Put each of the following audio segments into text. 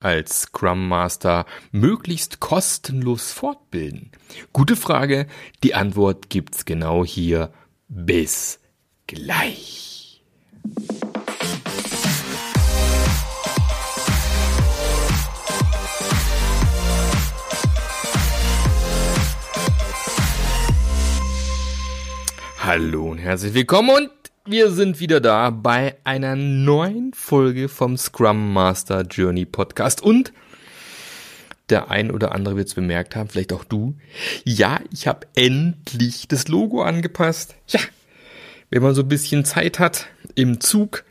als Scrum Master möglichst kostenlos fortbilden? Gute Frage. Die Antwort gibt's genau hier. Bis gleich. Hallo und herzlich willkommen und wir sind wieder da bei einer neuen Folge vom Scrum Master Journey Podcast und der ein oder andere wird es bemerkt haben, vielleicht auch du. Ja, ich habe endlich das Logo angepasst. Ja, wenn man so ein bisschen Zeit hat im Zug,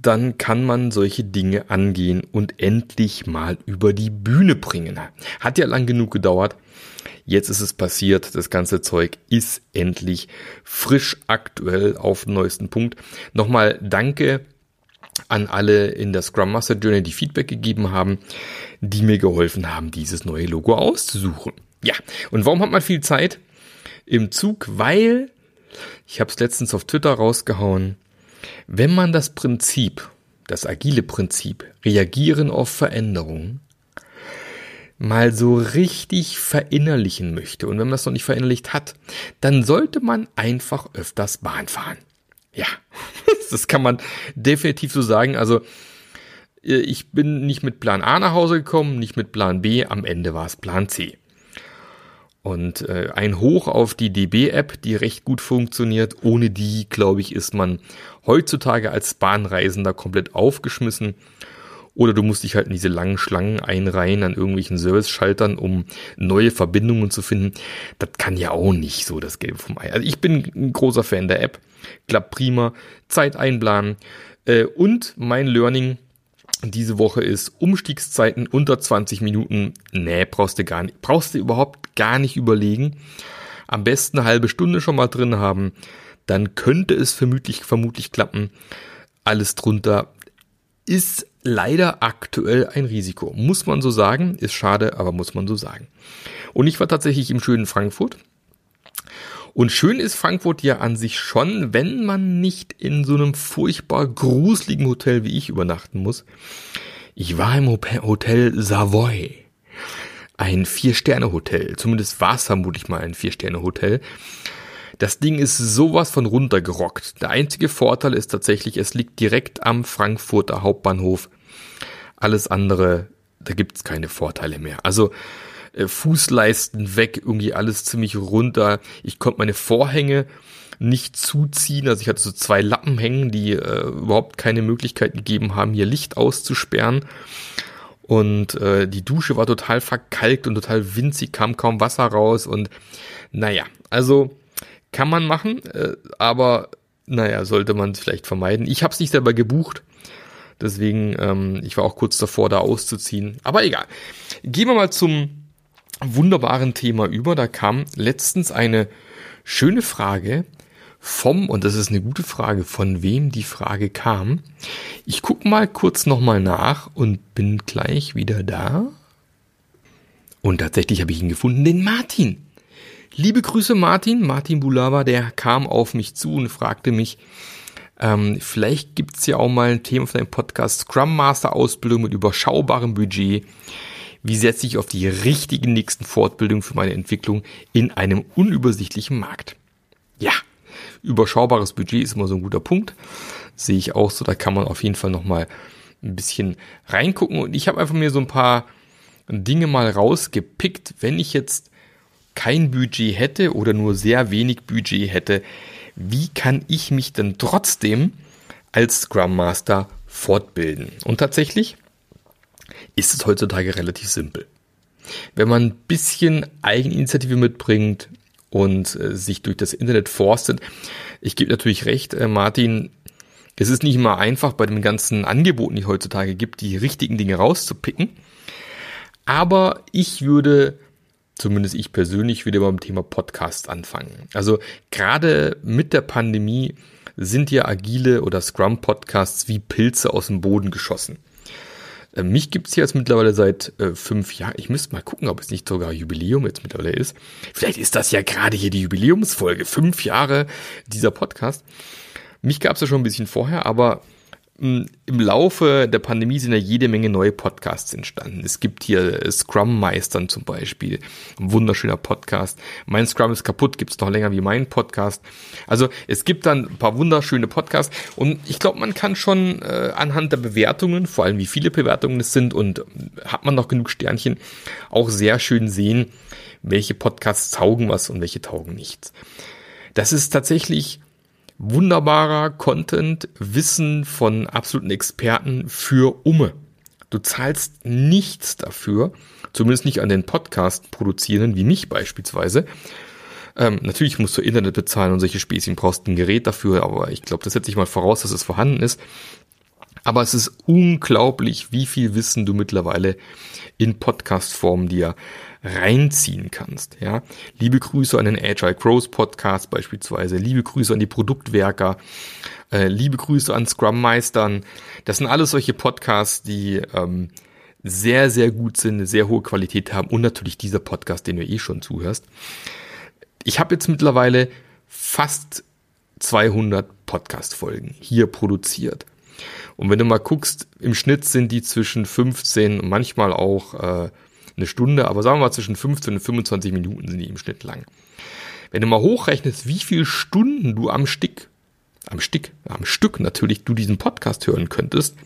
dann kann man solche Dinge angehen und endlich mal über die Bühne bringen. Hat ja lang genug gedauert. Jetzt ist es passiert, das ganze Zeug ist endlich frisch aktuell auf den neuesten Punkt. Nochmal danke an alle in der Scrum Master Journey, die Feedback gegeben haben, die mir geholfen haben, dieses neue Logo auszusuchen. Ja, und warum hat man viel Zeit im Zug? Weil, ich habe es letztens auf Twitter rausgehauen, wenn man das Prinzip, das agile Prinzip, reagieren auf Veränderungen, mal so richtig verinnerlichen möchte und wenn man das noch nicht verinnerlicht hat, dann sollte man einfach öfters Bahn fahren. Ja, das kann man definitiv so sagen. Also äh, ich bin nicht mit Plan A nach Hause gekommen, nicht mit Plan B, am Ende war es Plan C. Und äh, ein Hoch auf die DB-App, die recht gut funktioniert. Ohne die, glaube ich, ist man heutzutage als Bahnreisender komplett aufgeschmissen. Oder du musst dich halt in diese langen Schlangen einreihen an irgendwelchen Service-Schaltern, um neue Verbindungen zu finden. Das kann ja auch nicht so das Gelbe vom Ei. Also ich bin ein großer Fan der App. Klappt prima. Zeit einplanen. Äh, und mein Learning diese Woche ist Umstiegszeiten unter 20 Minuten. Nee, brauchst du gar nicht. Brauchst du überhaupt gar nicht überlegen. Am besten eine halbe Stunde schon mal drin haben. Dann könnte es vermutlich, vermutlich klappen. Alles drunter ist leider aktuell ein Risiko. Muss man so sagen, ist schade, aber muss man so sagen. Und ich war tatsächlich im schönen Frankfurt. Und schön ist Frankfurt ja an sich schon, wenn man nicht in so einem furchtbar gruseligen Hotel wie ich übernachten muss. Ich war im Hotel Savoy. Ein Vier-Sterne-Hotel. Zumindest war es vermutlich mal ein Vier-Sterne-Hotel. Das Ding ist sowas von runtergerockt. Der einzige Vorteil ist tatsächlich, es liegt direkt am Frankfurter Hauptbahnhof. Alles andere, da gibt's keine Vorteile mehr. Also äh, Fußleisten weg, irgendwie alles ziemlich runter. Ich konnte meine Vorhänge nicht zuziehen. Also ich hatte so zwei Lappen hängen, die äh, überhaupt keine Möglichkeit gegeben haben, hier Licht auszusperren. Und äh, die Dusche war total verkalkt und total winzig, kam kaum Wasser raus. Und naja, also kann man machen, äh, aber naja, sollte man vielleicht vermeiden. Ich habe es nicht selber gebucht. Deswegen, ähm, ich war auch kurz davor, da auszuziehen. Aber egal. Gehen wir mal zum wunderbaren Thema über. Da kam letztens eine schöne Frage vom, und das ist eine gute Frage, von wem die Frage kam. Ich gucke mal kurz nochmal nach und bin gleich wieder da. Und tatsächlich habe ich ihn gefunden, den Martin. Liebe Grüße Martin, Martin Bulava, der kam auf mich zu und fragte mich, ähm, vielleicht gibt's ja auch mal ein Thema für deinen Podcast Scrum Master Ausbildung mit überschaubarem Budget. Wie setze ich auf die richtigen nächsten Fortbildungen für meine Entwicklung in einem unübersichtlichen Markt? Ja, überschaubares Budget ist immer so ein guter Punkt. Sehe ich auch so, da kann man auf jeden Fall nochmal ein bisschen reingucken. Und ich habe einfach mir so ein paar Dinge mal rausgepickt, wenn ich jetzt kein Budget hätte oder nur sehr wenig Budget hätte, wie kann ich mich denn trotzdem als Scrum Master fortbilden? Und tatsächlich ist es heutzutage relativ simpel. Wenn man ein bisschen Eigeninitiative mitbringt und äh, sich durch das Internet forstet, ich gebe natürlich recht, äh, Martin, es ist nicht immer einfach bei den ganzen Angeboten, die es heutzutage gibt, die richtigen Dinge rauszupicken. Aber ich würde zumindest ich persönlich, wieder beim Thema Podcast anfangen. Also gerade mit der Pandemie sind ja agile oder Scrum-Podcasts wie Pilze aus dem Boden geschossen. Äh, mich gibt's hier jetzt mittlerweile seit äh, fünf Jahren. Ich müsste mal gucken, ob es nicht sogar Jubiläum jetzt mittlerweile ist. Vielleicht ist das ja gerade hier die Jubiläumsfolge. Fünf Jahre dieser Podcast. Mich gab's ja schon ein bisschen vorher, aber im Laufe der Pandemie sind ja jede Menge neue Podcasts entstanden. Es gibt hier Scrum Meistern zum Beispiel, ein wunderschöner Podcast. Mein Scrum ist kaputt, gibt's noch länger wie mein Podcast. Also es gibt dann ein paar wunderschöne Podcasts und ich glaube, man kann schon äh, anhand der Bewertungen, vor allem wie viele Bewertungen es sind und hat man noch genug Sternchen, auch sehr schön sehen, welche Podcasts taugen was und welche taugen nichts. Das ist tatsächlich wunderbarer Content, Wissen von absoluten Experten für Umme. Du zahlst nichts dafür, zumindest nicht an den Podcast produzierenden, wie mich beispielsweise. Ähm, natürlich musst du Internet bezahlen und solche Späßchen brauchst ein Gerät dafür, aber ich glaube, das setze ich mal voraus, dass es vorhanden ist. Aber es ist unglaublich, wie viel Wissen du mittlerweile in Podcast-Form dir reinziehen kannst. Ja, liebe Grüße an den Agile Growth Podcast beispielsweise, liebe Grüße an die Produktwerker, äh, liebe Grüße an Scrum Meistern. Das sind alles solche Podcasts, die ähm, sehr, sehr gut sind, eine sehr hohe Qualität haben und natürlich dieser Podcast, den du eh schon zuhörst. Ich habe jetzt mittlerweile fast 200 Podcast-Folgen hier produziert. Und wenn du mal guckst, im Schnitt sind die zwischen 15 und manchmal auch äh, eine Stunde, aber sagen wir mal zwischen 15 und 25 Minuten sind die im Schnitt lang. Wenn du mal hochrechnest, wie viele Stunden du am Stück, am Stück, am Stück natürlich du diesen Podcast hören könntest,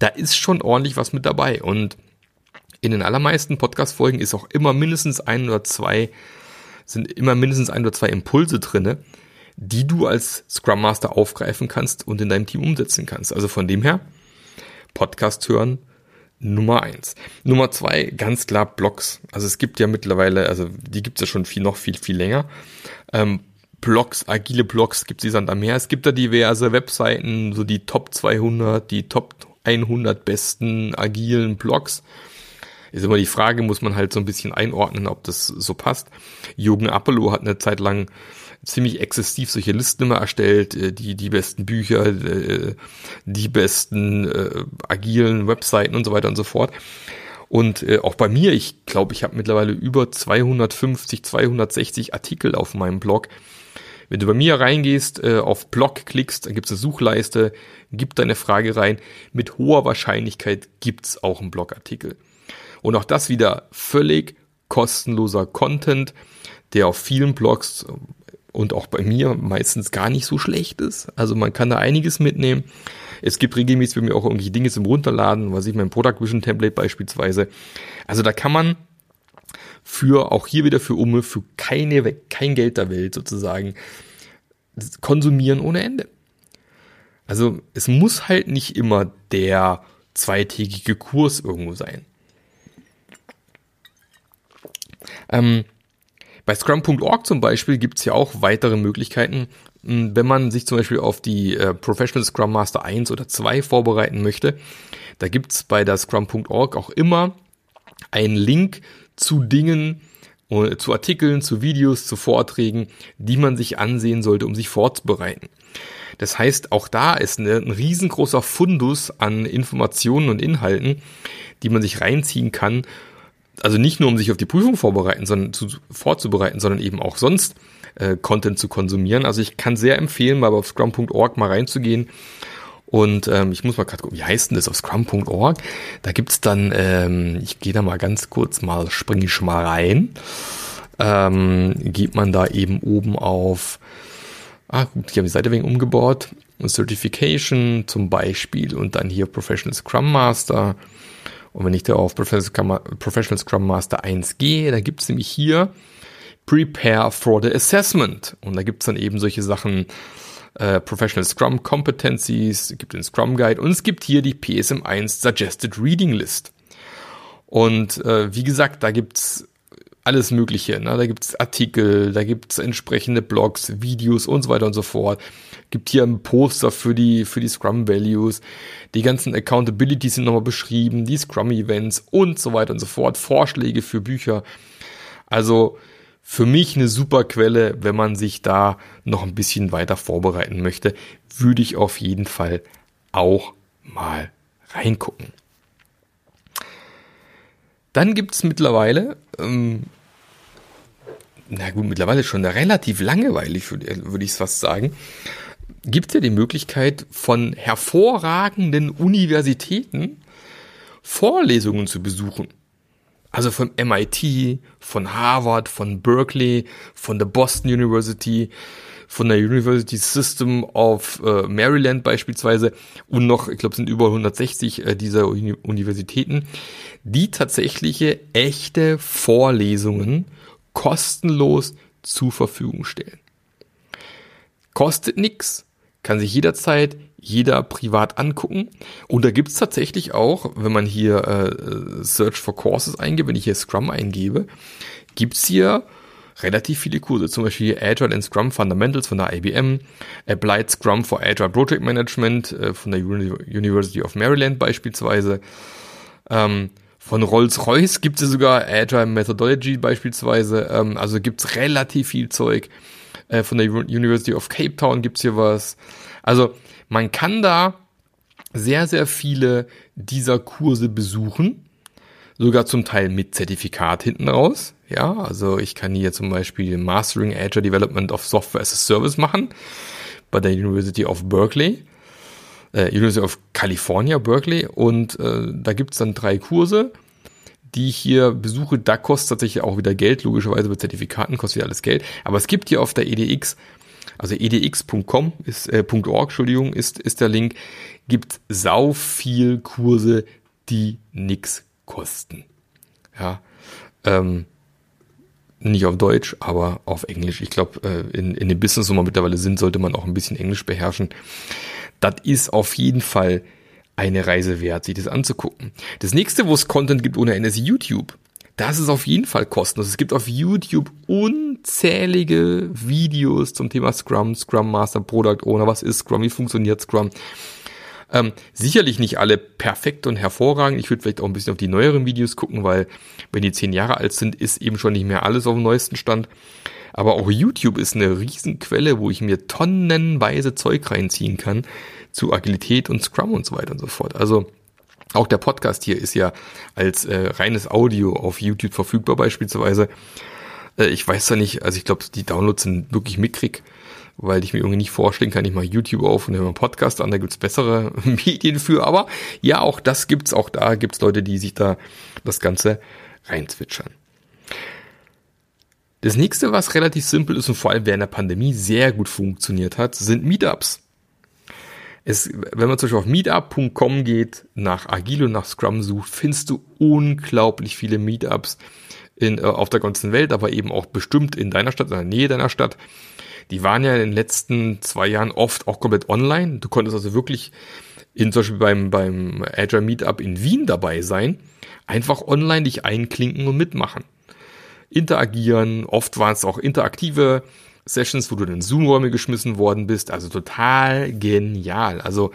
da ist schon ordentlich was mit dabei. Und in den allermeisten Podcast-Folgen ist auch immer mindestens ein oder zwei, sind immer mindestens ein oder zwei Impulse drinne, die du als Scrum Master aufgreifen kannst und in deinem Team umsetzen kannst. Also von dem her, Podcast hören Nummer eins. Nummer zwei, ganz klar Blogs. Also es gibt ja mittlerweile, also die gibt es ja schon viel, noch viel, viel länger. Ähm, Blogs, agile Blogs gibt es dann mehr. Es gibt da diverse Webseiten, so die Top 200, die Top 100 besten agilen Blogs. Ist immer die Frage, muss man halt so ein bisschen einordnen, ob das so passt. Jürgen Apollo hat eine Zeit lang ziemlich exzessiv solche Listen immer erstellt, äh, die, die besten Bücher, äh, die besten äh, agilen Webseiten und so weiter und so fort. Und äh, auch bei mir, ich glaube, ich habe mittlerweile über 250, 260 Artikel auf meinem Blog. Wenn du bei mir reingehst, äh, auf Blog klickst, dann gibt's eine Suchleiste, gib deine Frage rein. Mit hoher Wahrscheinlichkeit gibt's auch einen Blogartikel. Und auch das wieder völlig kostenloser Content, der auf vielen Blogs und auch bei mir meistens gar nicht so schlecht ist. Also man kann da einiges mitnehmen. Es gibt regelmäßig bei mir auch irgendwelche Dinge zum Runterladen, was ich mein Product Vision Template beispielsweise. Also da kann man für, auch hier wieder für Umme, für keine, kein Geld der Welt sozusagen, konsumieren ohne Ende. Also es muss halt nicht immer der zweitägige Kurs irgendwo sein. Ähm, bei Scrum.org zum Beispiel gibt es ja auch weitere Möglichkeiten. Hm, wenn man sich zum Beispiel auf die äh, Professional Scrum Master 1 oder 2 vorbereiten möchte, da gibt es bei der Scrum.org auch immer einen Link zu Dingen, äh, zu Artikeln, zu Videos, zu Vorträgen, die man sich ansehen sollte, um sich vorzubereiten. Das heißt, auch da ist eine, ein riesengroßer Fundus an Informationen und Inhalten, die man sich reinziehen kann, also nicht nur um sich auf die Prüfung vorbereiten, sondern zu, vorzubereiten, sondern eben auch sonst äh, Content zu konsumieren. Also ich kann sehr empfehlen, mal auf scrum.org mal reinzugehen. Und ähm, ich muss mal gerade gucken, wie heißt denn das auf scrum.org? Da gibt's dann, ähm, ich gehe da mal ganz kurz mal, springe ich mal rein. Ähm, geht man da eben oben auf, ah gut, ich habe die Seite wegen umgebaut, Certification zum Beispiel und dann hier Professional Scrum Master und wenn ich da auf Professional Scrum Master 1 gehe, da gibt es nämlich hier Prepare for the Assessment. Und da gibt es dann eben solche Sachen, äh, Professional Scrum Competencies, es gibt den Scrum Guide und es gibt hier die PSM1 Suggested Reading List. Und äh, wie gesagt, da gibt's alles Mögliche. Ne? Da gibt's Artikel, da gibt's entsprechende Blogs, Videos und so weiter und so fort gibt hier ein Poster für die, für die Scrum Values. Die ganzen Accountabilities sind nochmal beschrieben, die Scrum Events und so weiter und so fort. Vorschläge für Bücher. Also für mich eine super Quelle, wenn man sich da noch ein bisschen weiter vorbereiten möchte, würde ich auf jeden Fall auch mal reingucken. Dann gibt es mittlerweile, ähm, na gut, mittlerweile schon relativ langweilig, würde würd ich es fast sagen, gibt es ja die Möglichkeit von hervorragenden Universitäten Vorlesungen zu besuchen. Also von MIT, von Harvard, von Berkeley, von der Boston University, von der University System of äh, Maryland beispielsweise und noch, ich glaube, sind über 160 äh, dieser Uni Universitäten, die tatsächliche echte Vorlesungen kostenlos zur Verfügung stellen. Kostet nichts, kann sich jederzeit jeder privat angucken. Und da gibt's tatsächlich auch, wenn man hier äh, Search for Courses eingibt, wenn ich hier Scrum eingebe, gibt's hier relativ viele Kurse, zum Beispiel Agile and Scrum Fundamentals von der IBM, Applied Scrum for Agile Project Management äh, von der University of Maryland beispielsweise. Ähm, von Rolls-Royce gibt es sogar Agile Methodology beispielsweise. Ähm, also gibt's relativ viel Zeug. Äh, von der University of Cape Town gibt's hier was. Also man kann da sehr, sehr viele dieser Kurse besuchen, sogar zum Teil mit Zertifikat hinten raus. Ja, also ich kann hier zum Beispiel Mastering Agile Development of Software as a Service machen bei der University of Berkeley, äh, University of California, Berkeley. Und äh, da gibt's dann drei Kurse, die ich hier besuche. Da kostet tatsächlich auch wieder Geld, logischerweise bei Zertifikaten kostet ja alles Geld. Aber es gibt hier auf der EDX also edx.com ist, äh, .org, Entschuldigung, ist, ist der Link, gibt sau viel Kurse, die nix kosten. Ja, ähm, nicht auf Deutsch, aber auf Englisch. Ich glaube, äh, in, in dem Business, wo wir mittlerweile sind, sollte man auch ein bisschen Englisch beherrschen. Das ist auf jeden Fall eine Reise wert, sich das anzugucken. Das nächste, wo es Content gibt ohne Ende, ist YouTube. Das ist auf jeden Fall kostenlos. Es gibt auf YouTube unzählige Videos zum Thema Scrum, Scrum Master, Product Owner, was ist Scrum, wie funktioniert Scrum. Ähm, sicherlich nicht alle perfekt und hervorragend. Ich würde vielleicht auch ein bisschen auf die neueren Videos gucken, weil wenn die zehn Jahre alt sind, ist eben schon nicht mehr alles auf dem neuesten Stand. Aber auch YouTube ist eine Riesenquelle, wo ich mir tonnenweise Zeug reinziehen kann zu Agilität und Scrum und so weiter und so fort. Also auch der Podcast hier ist ja als äh, reines Audio auf YouTube verfügbar beispielsweise. Äh, ich weiß ja nicht, also ich glaube, die Downloads sind wirklich mickrig, weil ich mir irgendwie nicht vorstellen kann, ich mache YouTube auf und höre einen Podcast an, da gibt's bessere Medien für. Aber ja, auch das gibt's, auch da gibt's Leute, die sich da das Ganze reinzwitschern. Das nächste, was relativ simpel ist und vor allem während der Pandemie sehr gut funktioniert hat, sind Meetups es, wenn man zum Beispiel auf meetup.com geht, nach Agile und nach Scrum sucht, findest du unglaublich viele Meetups in, äh, auf der ganzen Welt, aber eben auch bestimmt in deiner Stadt, in der Nähe deiner Stadt. Die waren ja in den letzten zwei Jahren oft auch komplett online. Du konntest also wirklich in, zum Beispiel beim, beim Agile Meetup in Wien dabei sein, einfach online dich einklinken und mitmachen. Interagieren, oft waren es auch interaktive Sessions, wo du in Zoom-Räume geschmissen worden bist. Also total genial. Also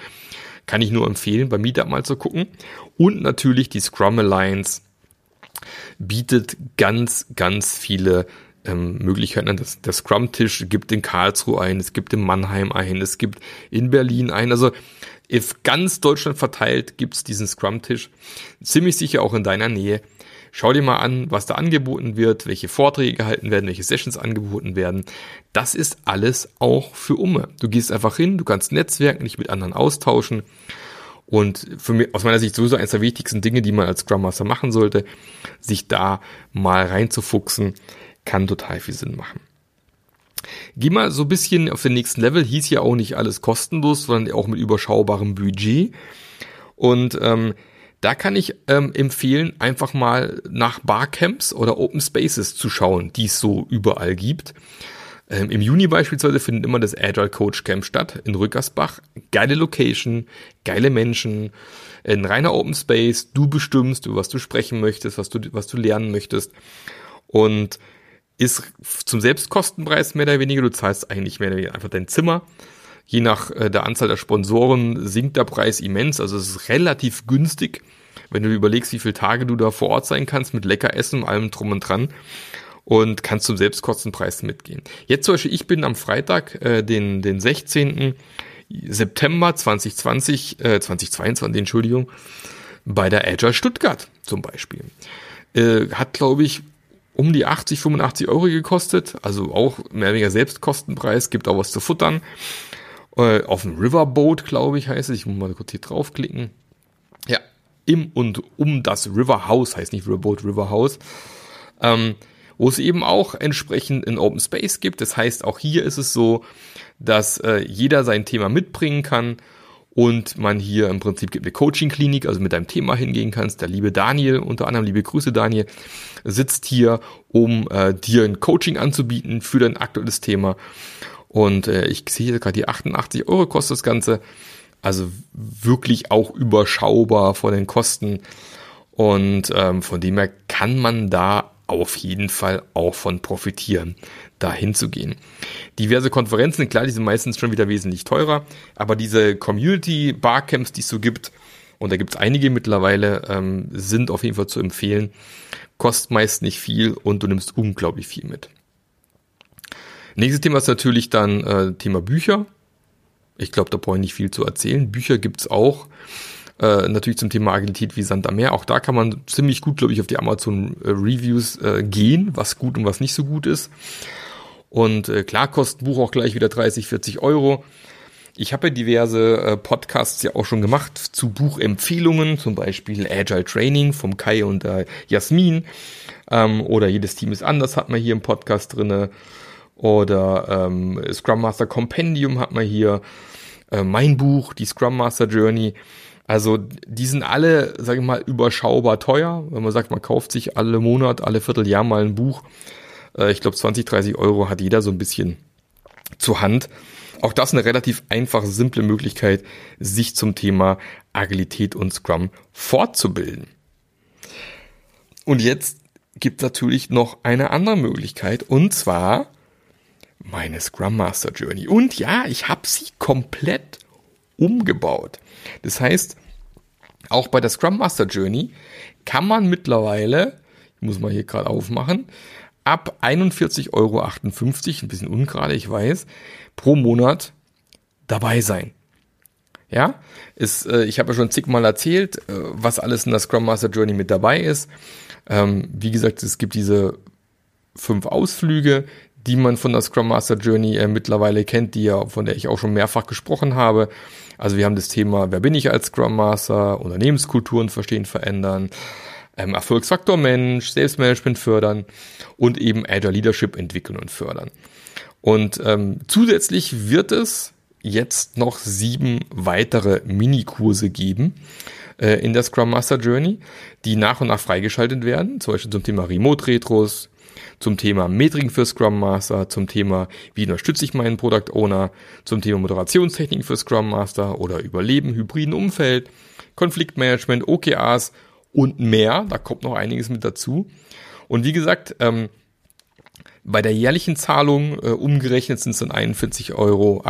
kann ich nur empfehlen, bei Meetup mal zu gucken. Und natürlich die Scrum Alliance bietet ganz, ganz viele ähm, Möglichkeiten. Das, der Scrum-Tisch gibt in Karlsruhe ein, es gibt in Mannheim ein, es gibt in Berlin ein. Also auf ganz Deutschland verteilt gibt's diesen Scrum-Tisch. Ziemlich sicher auch in deiner Nähe. Schau dir mal an, was da angeboten wird, welche Vorträge gehalten werden, welche Sessions angeboten werden. Das ist alles auch für Umme. Du gehst einfach hin, du kannst netzwerken, dich mit anderen austauschen. Und für mich, aus meiner Sicht sowieso eines der wichtigsten Dinge, die man als Scrum Master machen sollte, sich da mal reinzufuchsen, kann total viel Sinn machen. Geh mal so ein bisschen auf den nächsten Level. Hieß ja auch nicht alles kostenlos, sondern auch mit überschaubarem Budget. Und ähm, da kann ich ähm, empfehlen, einfach mal nach Barcamps oder Open Spaces zu schauen, die es so überall gibt. Ähm, Im Juni beispielsweise findet immer das Agile Coach Camp statt in Rückersbach. Geile Location, geile Menschen, ein reiner Open Space. Du bestimmst, über was du sprechen möchtest, was du, was du lernen möchtest. Und ist zum Selbstkostenpreis mehr oder weniger. Du zahlst eigentlich mehr oder weniger einfach dein Zimmer Je nach äh, der Anzahl der Sponsoren sinkt der Preis immens. Also es ist relativ günstig, wenn du überlegst, wie viele Tage du da vor Ort sein kannst mit lecker Essen, allem drum und dran und kannst zum Selbstkostenpreis mitgehen. Jetzt zum Beispiel, ich bin am Freitag, äh, den, den 16. September 2020, äh, 2022, Entschuldigung, bei der Agile Stuttgart zum Beispiel. Äh, hat, glaube ich, um die 80, 85 Euro gekostet, also auch mehr oder weniger Selbstkostenpreis, gibt auch was zu futtern. Äh, auf dem Riverboat, glaube ich, heißt es. Ich muss mal kurz hier draufklicken. Ja, im und um das River House, heißt nicht Riverboat, River House. Ähm, wo es eben auch entsprechend in Open Space gibt. Das heißt, auch hier ist es so, dass äh, jeder sein Thema mitbringen kann und man hier im Prinzip gibt eine Coaching-Klinik, also mit deinem Thema hingehen kannst. Der liebe Daniel, unter anderem liebe Grüße Daniel, sitzt hier, um äh, dir ein Coaching anzubieten für dein aktuelles Thema. Und äh, ich sehe gerade die 88 Euro kostet das Ganze. Also wirklich auch überschaubar von den Kosten. Und ähm, von dem her kann man da auf jeden Fall auch von profitieren, da hinzugehen. Diverse Konferenzen, klar, die sind meistens schon wieder wesentlich teurer, aber diese Community Barcamps, die es so gibt, und da gibt es einige mittlerweile, ähm, sind auf jeden Fall zu empfehlen. Kostet meist nicht viel und du nimmst unglaublich viel mit. Nächstes Thema ist natürlich dann äh, Thema Bücher. Ich glaube, da brauche ich nicht viel zu erzählen. Bücher gibt's auch. Äh, natürlich zum Thema Agilität wie Sand am Meer. Auch da kann man ziemlich gut, glaube ich, auf die Amazon äh, Reviews äh, gehen, was gut und was nicht so gut ist. Und äh, klar kostet ein Buch auch gleich wieder 30, 40 Euro. Ich habe ja diverse äh, Podcasts ja auch schon gemacht zu Buchempfehlungen, zum Beispiel Agile Training vom Kai und der Jasmin. Ähm, oder jedes Team ist anders, hat man hier im Podcast drinne. Oder ähm, Scrum Master Compendium hat man hier. Äh, mein Buch, die Scrum Master Journey. Also die sind alle, sage ich mal, überschaubar teuer. Wenn man sagt, man kauft sich alle Monat, alle Vierteljahr mal ein Buch. Äh, ich glaube 20, 30 Euro hat jeder so ein bisschen zur Hand. Auch das eine relativ einfache, simple Möglichkeit, sich zum Thema Agilität und Scrum fortzubilden. Und jetzt gibt es natürlich noch eine andere Möglichkeit und zwar meine Scrum Master Journey. Und ja, ich habe sie komplett umgebaut. Das heißt, auch bei der Scrum Master Journey kann man mittlerweile, ich muss mal hier gerade aufmachen, ab 41,58 Euro, ein bisschen ungerade, ich weiß, pro Monat dabei sein. Ja, ist, äh, ich habe ja schon zigmal erzählt, äh, was alles in der Scrum Master Journey mit dabei ist. Ähm, wie gesagt, es gibt diese fünf Ausflüge, die man von der Scrum Master Journey äh, mittlerweile kennt, die ja, von der ich auch schon mehrfach gesprochen habe. Also wir haben das Thema, wer bin ich als Scrum Master, Unternehmenskulturen verstehen, verändern, ähm, Erfolgsfaktor Mensch, Selbstmanagement fördern und eben Agile Leadership entwickeln und fördern. Und ähm, zusätzlich wird es jetzt noch sieben weitere Minikurse geben äh, in der Scrum Master Journey, die nach und nach freigeschaltet werden, zum Beispiel zum Thema Remote Retros, zum Thema Metriken für Scrum Master, zum Thema, wie unterstütze ich meinen Product Owner, zum Thema Moderationstechniken für Scrum Master oder Überleben, hybriden Umfeld, Konfliktmanagement, OKRs und mehr. Da kommt noch einiges mit dazu. Und wie gesagt, ähm, bei der jährlichen Zahlung äh, umgerechnet sind es dann 41,58 Euro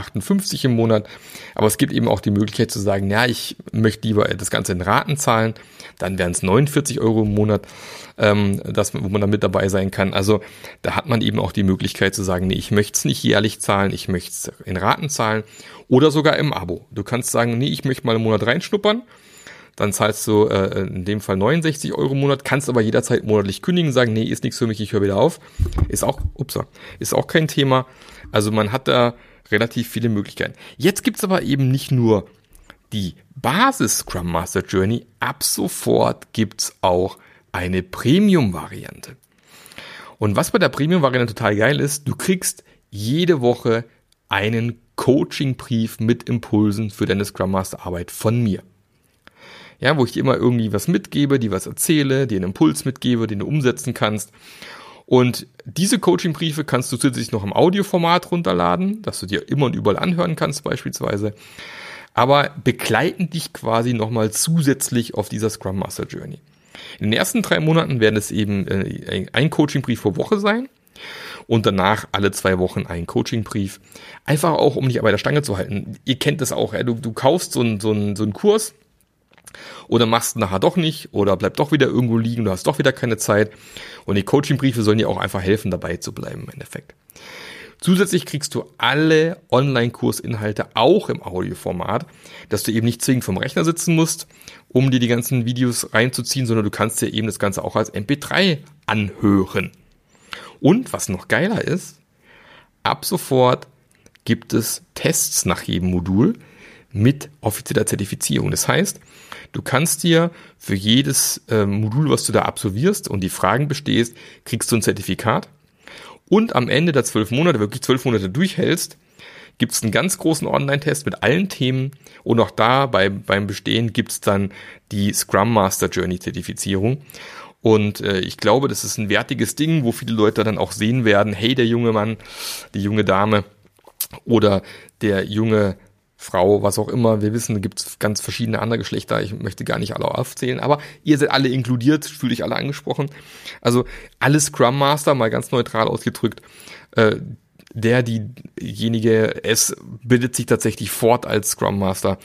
im Monat. Aber es gibt eben auch die Möglichkeit zu sagen, ja, ich möchte lieber das Ganze in Raten zahlen. Dann wären es 49 Euro im Monat, ähm, das, wo man dann mit dabei sein kann. Also da hat man eben auch die Möglichkeit zu sagen, nee, ich möchte es nicht jährlich zahlen, ich möchte es in Raten zahlen oder sogar im Abo. Du kannst sagen, nee, ich möchte mal einen Monat reinschnuppern dann zahlst du äh, in dem Fall 69 Euro im Monat, kannst aber jederzeit monatlich kündigen, sagen, nee, ist nichts für mich, ich höre wieder auf. Ist auch, upsa, ist auch kein Thema. Also man hat da relativ viele Möglichkeiten. Jetzt gibt's aber eben nicht nur die Basis Scrum Master Journey, ab sofort gibt's auch eine Premium-Variante. Und was bei der Premium-Variante total geil ist, du kriegst jede Woche einen Coaching-Brief mit Impulsen für deine Scrum Master Arbeit von mir ja, wo ich dir immer irgendwie was mitgebe, die was erzähle, dir einen Impuls mitgebe, den du umsetzen kannst. Und diese Coaching-Briefe kannst du zusätzlich noch im Audioformat runterladen, dass du dir immer und überall anhören kannst beispielsweise. Aber begleiten dich quasi nochmal zusätzlich auf dieser Scrum Master Journey. In den ersten drei Monaten werden es eben äh, ein Coaching-Brief pro Woche sein und danach alle zwei Wochen ein Coaching-Brief. Einfach auch, um dich bei der Stange zu halten. Ihr kennt das auch, ja? du, du kaufst so einen, so, einen, so einen Kurs, oder machst nachher doch nicht oder bleib doch wieder irgendwo liegen, du hast doch wieder keine Zeit. Und die Coaching-Briefe sollen dir auch einfach helfen, dabei zu bleiben im Endeffekt. Zusätzlich kriegst du alle Online-Kursinhalte auch im Audioformat, dass du eben nicht zwingend vom Rechner sitzen musst, um dir die ganzen Videos reinzuziehen, sondern du kannst dir eben das Ganze auch als MP3 anhören. Und was noch geiler ist, ab sofort gibt es Tests nach jedem Modul mit offizieller Zertifizierung. Das heißt, du kannst dir für jedes äh, Modul, was du da absolvierst und die Fragen bestehst, kriegst du ein Zertifikat. Und am Ende der zwölf Monate, wirklich zwölf Monate durchhältst, gibt es einen ganz großen Online-Test mit allen Themen und auch da bei, beim Bestehen gibt es dann die Scrum Master Journey Zertifizierung. Und äh, ich glaube, das ist ein wertiges Ding, wo viele Leute dann auch sehen werden, hey, der junge Mann, die junge Dame oder der junge Frau, was auch immer. Wir wissen, gibt es ganz verschiedene andere Geschlechter. Ich möchte gar nicht alle aufzählen, aber ihr seid alle inkludiert, fühlt euch alle angesprochen. Also alle Scrum Master, mal ganz neutral ausgedrückt, äh, der, diejenige, es bildet sich tatsächlich fort als Scrum Master.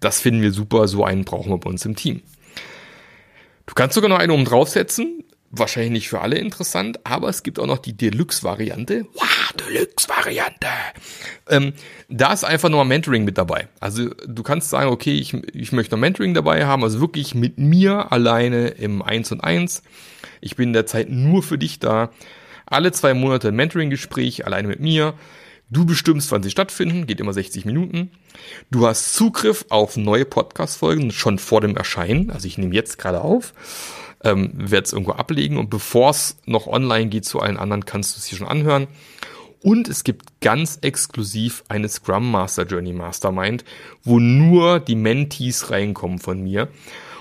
Das finden wir super. So einen brauchen wir bei uns im Team. Du kannst sogar noch einen oben draufsetzen. Wahrscheinlich nicht für alle interessant, aber es gibt auch noch die Deluxe-Variante. Wow, Deluxe-Variante. Ähm, da ist einfach nur Mentoring mit dabei. Also du kannst sagen, okay, ich, ich möchte noch Mentoring dabei haben, also wirklich mit mir alleine im 1 und 1. Ich bin derzeit nur für dich da. Alle zwei Monate ein Mentoring-Gespräch, alleine mit mir. Du bestimmst, wann sie stattfinden, geht immer 60 Minuten. Du hast Zugriff auf neue Podcast-Folgen schon vor dem Erscheinen. Also ich nehme jetzt gerade auf, ähm, werde es irgendwo ablegen und bevor es noch online geht zu allen anderen, kannst du es hier schon anhören. Und es gibt ganz exklusiv eine Scrum Master Journey Mastermind, wo nur die Mentees reinkommen von mir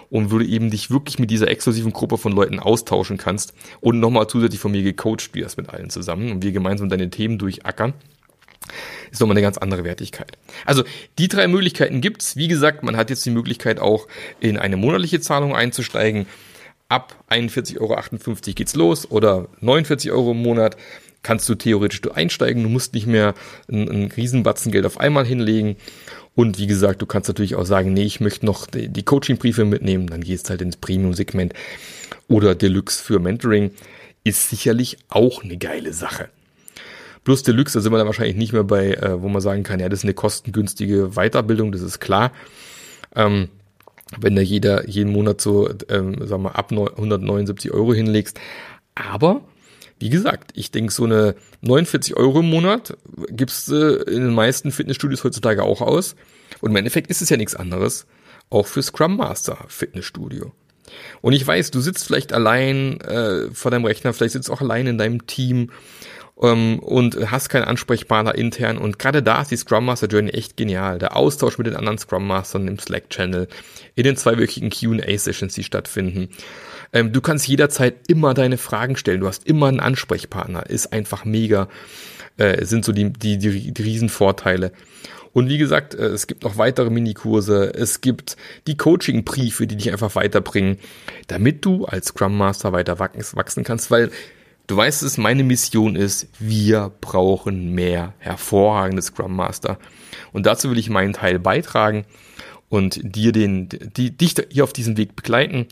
und wo du eben dich wirklich mit dieser exklusiven Gruppe von Leuten austauschen kannst und nochmal zusätzlich von mir gecoacht wirst mit allen zusammen und wir gemeinsam deine Themen durchackern ist nochmal eine ganz andere Wertigkeit. Also die drei Möglichkeiten gibt's. Wie gesagt, man hat jetzt die Möglichkeit auch in eine monatliche Zahlung einzusteigen. Ab 41,58 Euro geht's los oder 49 Euro im Monat kannst du theoretisch einsteigen. Du musst nicht mehr einen, einen Riesenbatzen Geld auf einmal hinlegen. Und wie gesagt, du kannst natürlich auch sagen, nee, ich möchte noch die, die Coaching-Briefe mitnehmen, dann gehst halt ins Premium-Segment oder Deluxe für Mentoring. Ist sicherlich auch eine geile Sache. Plus Deluxe, da sind wir dann wahrscheinlich nicht mehr bei, äh, wo man sagen kann, ja, das ist eine kostengünstige Weiterbildung, das ist klar. Ähm, wenn da jeder jeden Monat so, ähm, sagen wir, ab 179 Euro hinlegst. Aber wie gesagt, ich denke, so eine 49 Euro im Monat gibst du in den meisten Fitnessstudios heutzutage auch aus. Und im Endeffekt ist es ja nichts anderes. Auch für Scrum Master Fitnessstudio. Und ich weiß, du sitzt vielleicht allein äh, vor deinem Rechner, vielleicht sitzt auch allein in deinem Team ähm, und hast keinen Ansprechpartner intern. Und gerade da ist die Scrum Master Journey echt genial. Der Austausch mit den anderen Scrum Mastern im Slack-Channel, in den zweiwöchigen Q&A-Sessions, die stattfinden. Ähm, du kannst jederzeit immer deine Fragen stellen. Du hast immer einen Ansprechpartner. Ist einfach mega. Äh, sind so die, die, die, die Riesenvorteile. Und wie gesagt, äh, es gibt noch weitere Minikurse, es gibt die Coaching-Briefe, die dich einfach weiterbringen, damit du als Scrum Master weiter wachsen kannst, weil du weißt es, meine Mission ist, wir brauchen mehr hervorragende Scrum Master. Und dazu will ich meinen Teil beitragen und dir den, die, dich hier auf diesem Weg begleiten.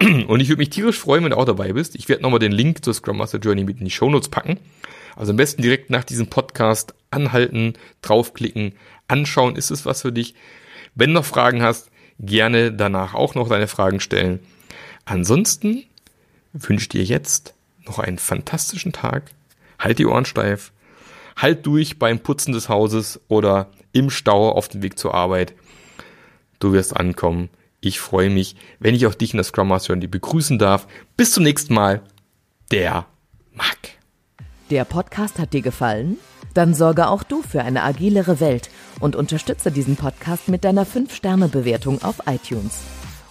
Und ich würde mich tierisch freuen, wenn du auch dabei bist. Ich werde nochmal den Link zur Scrum Master Journey mit in die Show Notes packen. Also am besten direkt nach diesem Podcast anhalten, draufklicken, anschauen, ist es was für dich. Wenn du noch Fragen hast, gerne danach auch noch deine Fragen stellen. Ansonsten wünsche ich dir jetzt noch einen fantastischen Tag. Halt die Ohren steif. Halt durch beim Putzen des Hauses oder im Stau auf dem Weg zur Arbeit. Du wirst ankommen. Ich freue mich, wenn ich auch dich in der Scrum Master Journey begrüßen darf. Bis zum nächsten Mal. Der Mac. Der Podcast hat dir gefallen? Dann sorge auch du für eine agilere Welt und unterstütze diesen Podcast mit deiner 5-Sterne-Bewertung auf iTunes.